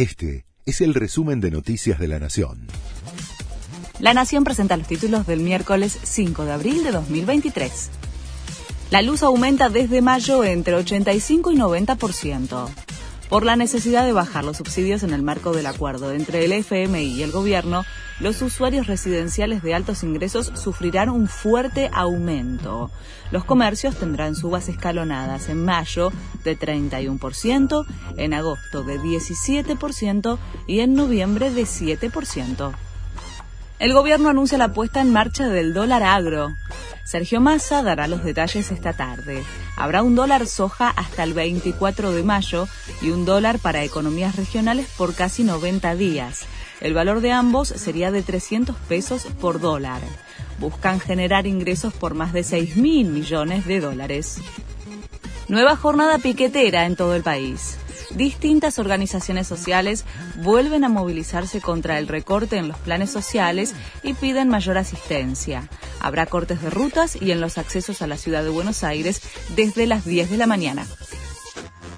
Este es el resumen de Noticias de la Nación. La Nación presenta los títulos del miércoles 5 de abril de 2023. La luz aumenta desde mayo entre 85 y 90% por la necesidad de bajar los subsidios en el marco del acuerdo entre el FMI y el gobierno, los usuarios residenciales de altos ingresos sufrirán un fuerte aumento. Los comercios tendrán subas escalonadas en mayo de 31%, en agosto de 17% y en noviembre de 7%. El gobierno anuncia la puesta en marcha del dólar agro. Sergio Massa dará los detalles esta tarde. Habrá un dólar soja hasta el 24 de mayo y un dólar para economías regionales por casi 90 días. El valor de ambos sería de 300 pesos por dólar. Buscan generar ingresos por más de 6 mil millones de dólares. Nueva jornada piquetera en todo el país distintas organizaciones sociales vuelven a movilizarse contra el recorte en los planes sociales y piden mayor asistencia. Habrá cortes de rutas y en los accesos a la ciudad de Buenos Aires desde las 10 de la mañana.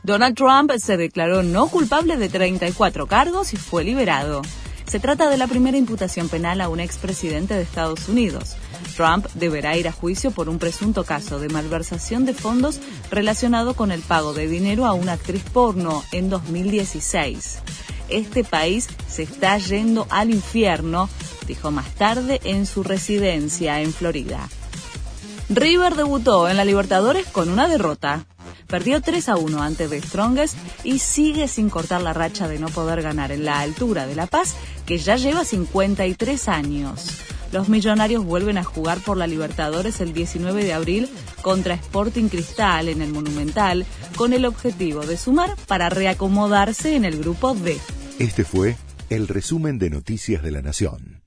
Donald Trump se declaró no culpable de 34 cargos y fue liberado. Se trata de la primera imputación penal a un expresidente de Estados Unidos. Trump deberá ir a juicio por un presunto caso de malversación de fondos relacionado con el pago de dinero a una actriz porno en 2016. Este país se está yendo al infierno, dijo más tarde en su residencia en Florida. River debutó en la Libertadores con una derrota. Perdió 3 a 1 ante The Strongest y sigue sin cortar la racha de no poder ganar en la altura de La Paz, que ya lleva 53 años. Los millonarios vuelven a jugar por la Libertadores el 19 de abril contra Sporting Cristal en el Monumental, con el objetivo de sumar para reacomodarse en el grupo D. Este fue el resumen de Noticias de la Nación.